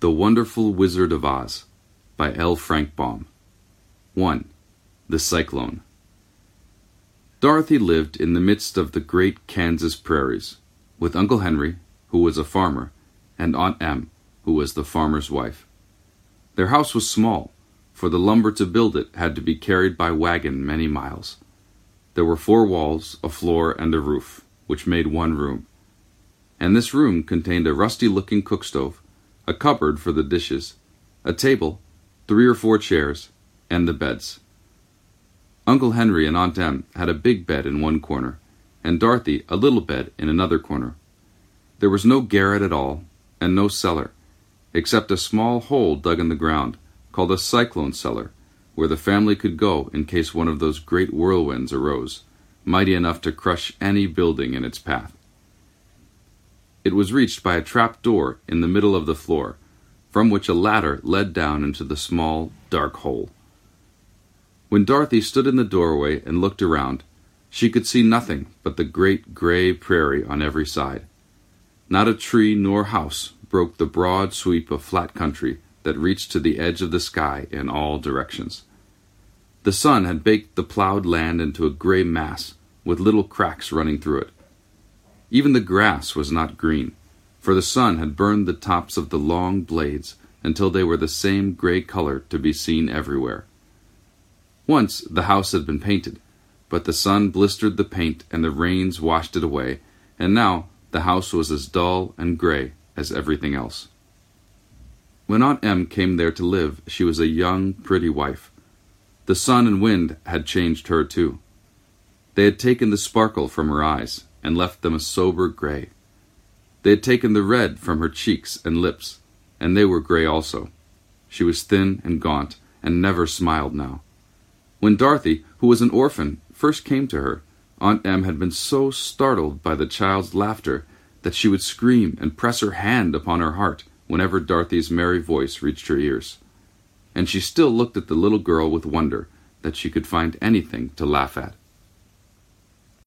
The Wonderful Wizard of Oz by L. Frank Baum. 1. The Cyclone. Dorothy lived in the midst of the great Kansas prairies, with Uncle Henry, who was a farmer, and Aunt Em, who was the farmer's wife. Their house was small, for the lumber to build it had to be carried by wagon many miles. There were four walls, a floor, and a roof, which made one room. And this room contained a rusty looking cook stove, a cupboard for the dishes, a table, three or four chairs, and the beds. Uncle Henry and Aunt Em had a big bed in one corner, and Dorothy a little bed in another corner. There was no garret at all, and no cellar, except a small hole dug in the ground, called a cyclone cellar, where the family could go in case one of those great whirlwinds arose, mighty enough to crush any building in its path. It was reached by a trap door in the middle of the floor, from which a ladder led down into the small, dark hole. When Dorothy stood in the doorway and looked around, she could see nothing but the great gray prairie on every side. Not a tree nor house broke the broad sweep of flat country that reached to the edge of the sky in all directions. The sun had baked the plowed land into a gray mass with little cracks running through it. Even the grass was not green, for the sun had burned the tops of the long blades until they were the same gray color to be seen everywhere. Once the house had been painted, but the sun blistered the paint and the rains washed it away, and now the house was as dull and gray as everything else. When Aunt Em came there to live, she was a young, pretty wife. The sun and wind had changed her too. They had taken the sparkle from her eyes and left them a sober gray. They had taken the red from her cheeks and lips, and they were gray also. She was thin and gaunt, and never smiled now. When Dorothy, who was an orphan, first came to her, Aunt Em had been so startled by the child's laughter that she would scream and press her hand upon her heart whenever Dorothy's merry voice reached her ears. And she still looked at the little girl with wonder that she could find anything to laugh at.